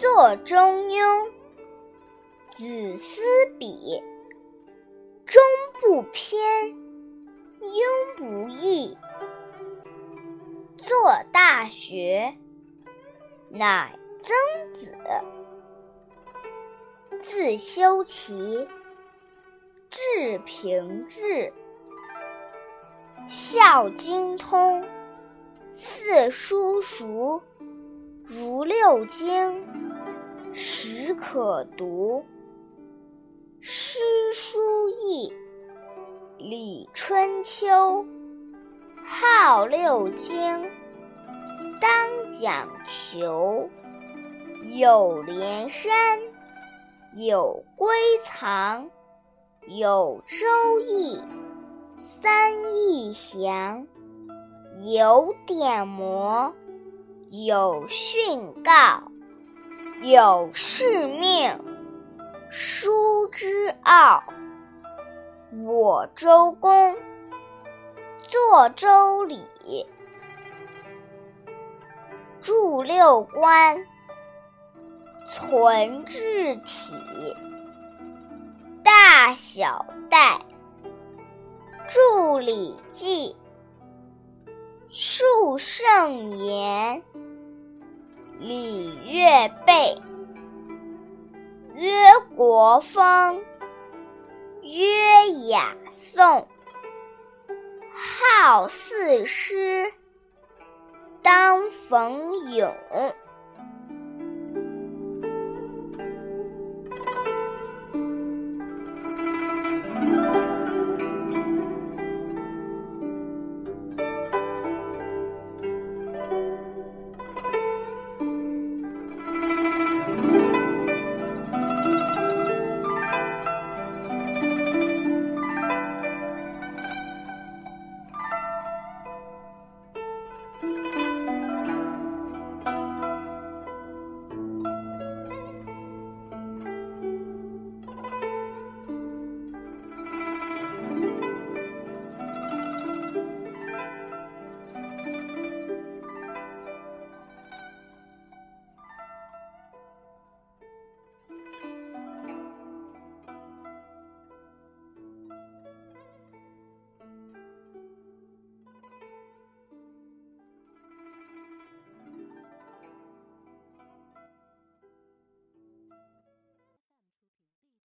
作中庸，子思笔，中不偏，庸不易。作大学，乃曾子。自修齐，至平治，孝经通，四书熟，如六经，始可读。诗书易，礼春秋，号六经，当讲求。有连山，有归藏，有周易，三易详，有典谟，有训诰，有誓命，书之奥。我周公作周礼，著六官，存治体，大小戴，著礼记，述圣言，礼乐备，曰国风，曰雅颂，号四诗，当逢咏。